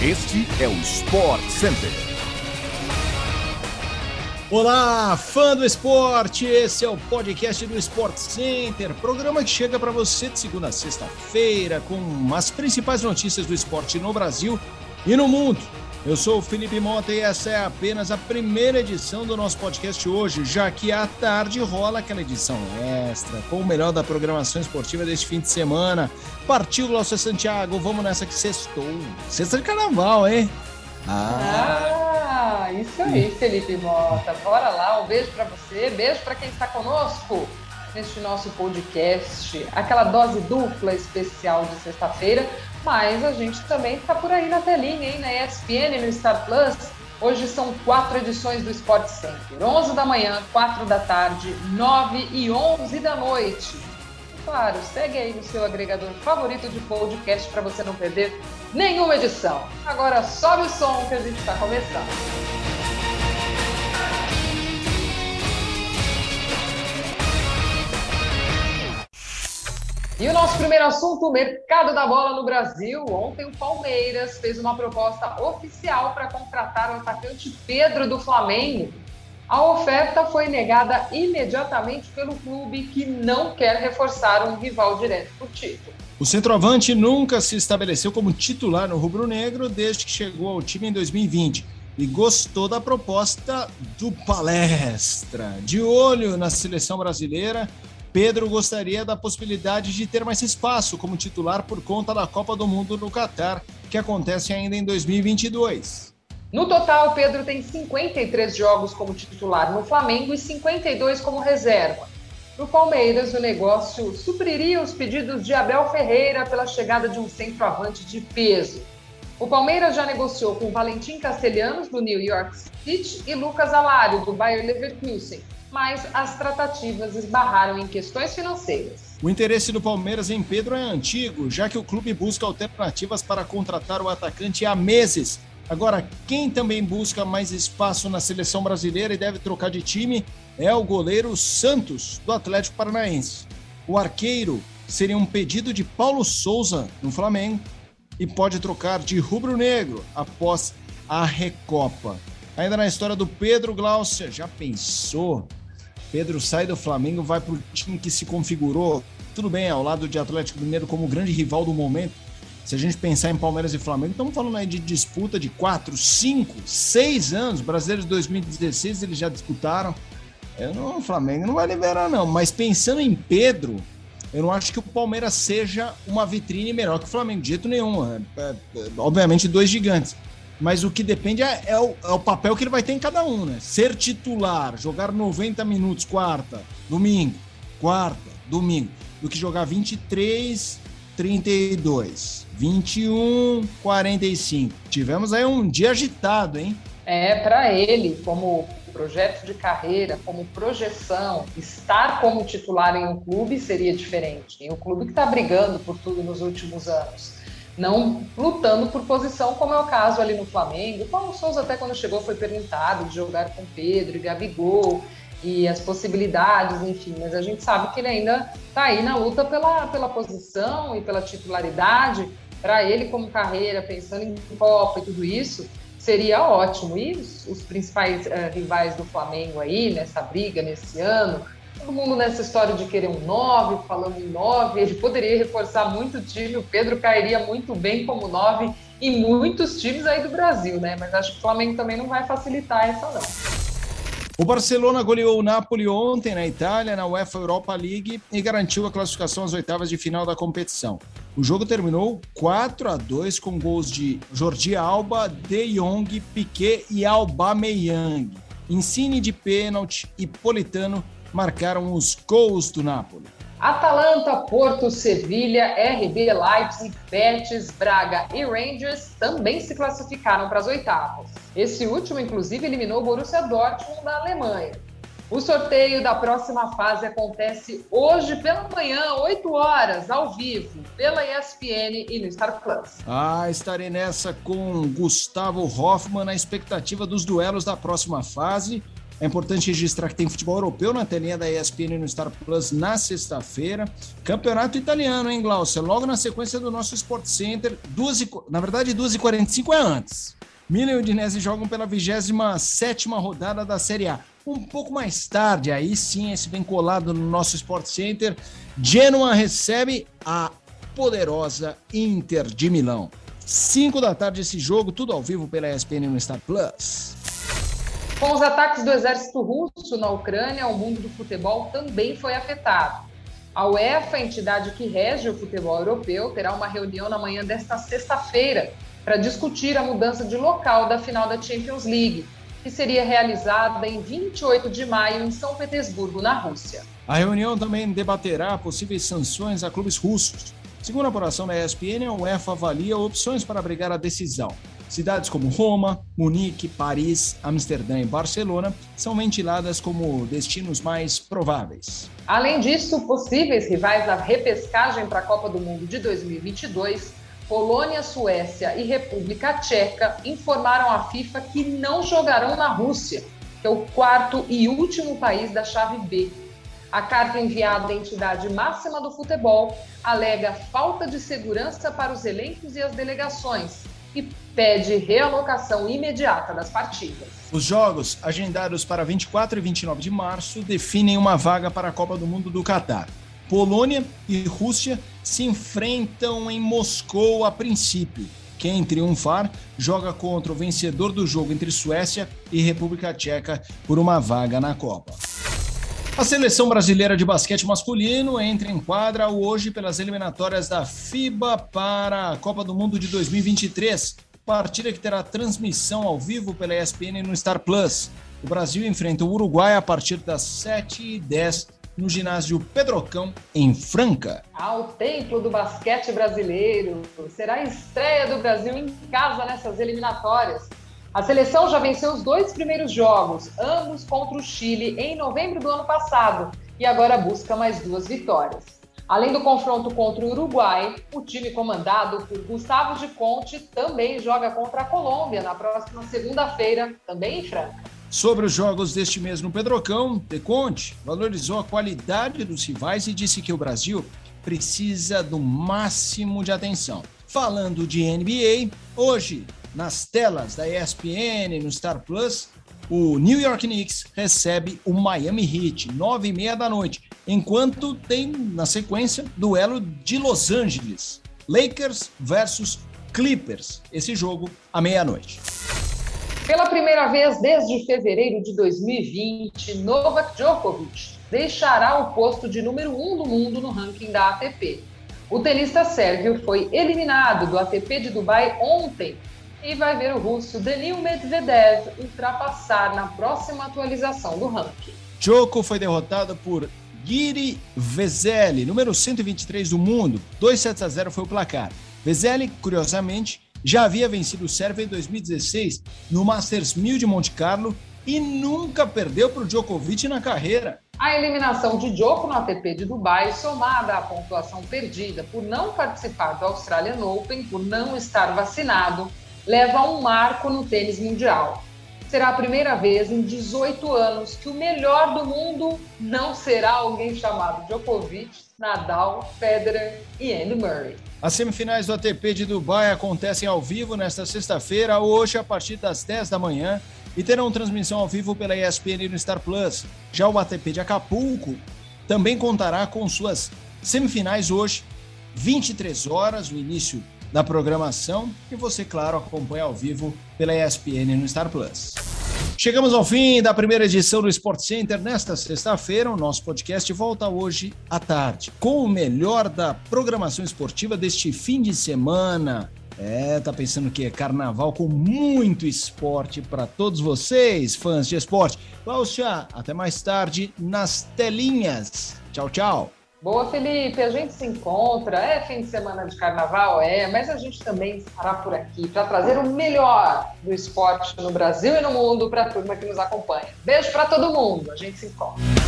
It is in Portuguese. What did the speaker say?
Este é o Sport Center. Olá, fã do esporte! Esse é o podcast do Sport Center, programa que chega para você de segunda a sexta-feira com as principais notícias do esporte no Brasil e no mundo. Eu sou o Felipe Mota e essa é apenas a primeira edição do nosso podcast hoje, já que à tarde rola aquela edição extra com o melhor da programação esportiva deste fim de semana. Partiu Glaucia Santiago, vamos nessa que sextou. Sexta de carnaval, hein? Ah, ah isso aí, Felipe Mota. Bora lá, um beijo para você, beijo para quem está conosco neste nosso podcast, aquela dose dupla especial de sexta-feira, mas a gente também está por aí na telinha, hein, na ESPN, no Star Plus. Hoje são quatro edições do Sport Center: 11 da manhã, 4 da tarde, 9 e 11 da noite. Claro, segue aí no seu agregador favorito de podcast para você não perder nenhuma edição. Agora sobe o som que a gente está começando. E o nosso primeiro assunto, o mercado da bola no Brasil. Ontem o Palmeiras fez uma proposta oficial para contratar o atacante Pedro do Flamengo. A oferta foi negada imediatamente pelo clube que não quer reforçar um rival direto por título. O centroavante nunca se estabeleceu como titular no rubro-negro desde que chegou ao time em 2020 e gostou da proposta do Palestra. De olho na seleção brasileira, Pedro gostaria da possibilidade de ter mais espaço como titular por conta da Copa do Mundo no Catar, que acontece ainda em 2022. No total, Pedro tem 53 jogos como titular no Flamengo e 52 como reserva. No Palmeiras, o negócio supriria os pedidos de Abel Ferreira pela chegada de um centroavante de peso. O Palmeiras já negociou com Valentim Castelhanos, do New York City, e Lucas Alário, do Bayer Leverkusen, mas as tratativas esbarraram em questões financeiras. O interesse do Palmeiras em Pedro é antigo, já que o clube busca alternativas para contratar o atacante há meses. Agora, quem também busca mais espaço na seleção brasileira e deve trocar de time é o goleiro Santos, do Atlético Paranaense. O arqueiro seria um pedido de Paulo Souza, no Flamengo, e pode trocar de rubro-negro após a Recopa. Ainda na história do Pedro Glaucia, já pensou Pedro sai do Flamengo, vai para o time que se configurou, tudo bem, ao lado de Atlético Mineiro como grande rival do momento. Se a gente pensar em Palmeiras e Flamengo, estamos falando aí de disputa de 4, 5, 6 anos. Brasileiros de 2016 eles já disputaram. Eu não, o Flamengo não vai liberar, não. Mas pensando em Pedro, eu não acho que o Palmeiras seja uma vitrine melhor que o Flamengo, de jeito nenhum. É, é, obviamente, dois gigantes mas o que depende é, é, o, é, o, papel que ele vai ter em cada um, né? Ser titular, jogar 90 minutos, quarta, domingo, quarta, domingo, do que jogar 23, 32, 21, 45. Tivemos aí um dia agitado, hein? É, para ele, como projeto de carreira, como projeção, estar como titular em um clube seria diferente. Em um clube que está brigando por tudo nos últimos anos não lutando por posição, como é o caso ali no Flamengo. O Paulo Souza, até quando chegou, foi perguntado de jogar com Pedro e Gabigol e as possibilidades, enfim, mas a gente sabe que ele ainda está aí na luta pela, pela posição e pela titularidade. Para ele, como carreira, pensando em Copa e tudo isso, seria ótimo. E os, os principais uh, rivais do Flamengo aí, nessa briga, nesse ano, todo mundo nessa história de querer um 9, falando em 9, ele poderia reforçar muito o time, o Pedro cairia muito bem como 9 em muitos times aí do Brasil, né? Mas acho que o Flamengo também não vai facilitar essa não. O Barcelona goleou o Napoli ontem na Itália, na UEFA Europa League, e garantiu a classificação às oitavas de final da competição. O jogo terminou 4 a 2 com gols de Jordi Alba, De Jong, Piquet e Aubameyang. Insigne de pênalti e Politano marcaram os gols do Napoli. Atalanta, Porto, Sevilha, RB Leipzig, Betis, Braga e Rangers também se classificaram para as oitavas. Esse último, inclusive, eliminou o Borussia Dortmund da Alemanha. O sorteio da próxima fase acontece hoje pela manhã, 8 horas, ao vivo, pela ESPN e no Star Plus. Ah, estarei nessa com Gustavo Hoffman na expectativa dos duelos da próxima fase É importante registrar que tem futebol europeu na telinha da ESPN no Star Plus na sexta-feira. Campeonato italiano, hein, Glaucia? Logo na sequência do nosso Sport Center. Duas e, na verdade, 2h45 é antes. Milan e Udinese jogam pela 27 rodada da Série A. Um pouco mais tarde, aí sim, esse bem colado no nosso Sport Center, Genoa recebe a poderosa Inter de Milão. 5 da tarde esse jogo, tudo ao vivo pela ESPN no Star Plus. Com os ataques do exército russo na Ucrânia, o mundo do futebol também foi afetado. A UEFA, entidade que rege o futebol europeu, terá uma reunião na manhã desta sexta-feira para discutir a mudança de local da final da Champions League, que seria realizada em 28 de maio em São Petersburgo, na Rússia. A reunião também debaterá possíveis sanções a clubes russos. Segundo a apuração da ESPN, a UEFA avalia opções para abrigar a decisão. Cidades como Roma, Munique, Paris, Amsterdã e Barcelona são ventiladas como destinos mais prováveis. Além disso, possíveis rivais da repescagem para a Copa do Mundo de 2022 Polônia, Suécia e República Tcheca informaram a FIFA que não jogarão na Rússia, que é o quarto e último país da chave B. A carta enviada à entidade máxima do futebol alega falta de segurança para os elencos e as delegações e pede realocação imediata das partidas. Os jogos, agendados para 24 e 29 de março, definem uma vaga para a Copa do Mundo do Catar. Polônia e Rússia se enfrentam em Moscou a princípio. Quem triunfar joga contra o vencedor do jogo entre Suécia e República Tcheca por uma vaga na Copa. A seleção brasileira de basquete masculino entra em quadra hoje pelas eliminatórias da FIBA para a Copa do Mundo de 2023. Partida que terá transmissão ao vivo pela ESPN no Star Plus. O Brasil enfrenta o Uruguai a partir das 7h10 no ginásio Pedrocão, em Franca. Ao templo do basquete brasileiro. Será a estreia do Brasil em casa nessas eliminatórias. A seleção já venceu os dois primeiros jogos, ambos contra o Chile, em novembro do ano passado, e agora busca mais duas vitórias. Além do confronto contra o Uruguai, o time comandado por Gustavo de Conte também joga contra a Colômbia na próxima segunda-feira, também em Franca. Sobre os jogos deste mês no Pedrocão, De Conte valorizou a qualidade dos rivais e disse que o Brasil precisa do máximo de atenção. Falando de NBA, hoje, nas telas da ESPN, no Star Plus, o New York Knicks recebe o Miami Heat, nove e meia da noite, enquanto tem, na sequência, duelo de Los Angeles, Lakers versus Clippers, esse jogo à meia-noite. Pela primeira vez desde fevereiro de 2020, Novak Djokovic deixará o posto de número 1 um do mundo no ranking da ATP. O tenista sérvio foi eliminado do ATP de Dubai ontem e vai ver o russo Danil Medvedev ultrapassar na próxima atualização do ranking. Djoko foi derrotado por Giri Veseli, número 123 do mundo. 2 sets a 0 foi o placar. Veseli, curiosamente, já havia vencido o Sérvia em 2016 no Masters 1000 de Monte Carlo e nunca perdeu para o Djokovic na carreira. A eliminação de Djoko no ATP de Dubai, somada à pontuação perdida por não participar do Australian Open, por não estar vacinado, leva a um marco no tênis mundial. Será a primeira vez em 18 anos que o melhor do mundo não será alguém chamado Djokovic, Nadal, Federer e Andy Murray. As semifinais do ATP de Dubai acontecem ao vivo nesta sexta-feira, hoje, a partir das 10 da manhã, e terão transmissão ao vivo pela ESPN no Star Plus. Já o ATP de Acapulco também contará com suas semifinais hoje, 23 horas, o início da programação, e você, claro, acompanha ao vivo pela ESPN no Star Plus. Chegamos ao fim da primeira edição do Sport Center nesta sexta-feira. O nosso podcast volta hoje à tarde com o melhor da programação esportiva deste fim de semana. É, tá pensando que é carnaval com muito esporte para todos vocês, fãs de esporte. Cláudia, até mais tarde nas telinhas. Tchau, tchau. Boa, Felipe. A gente se encontra. É fim de semana de carnaval, é, mas a gente também estará por aqui para trazer o melhor do esporte no Brasil e no mundo para a turma que nos acompanha. Beijo para todo mundo. A gente se encontra.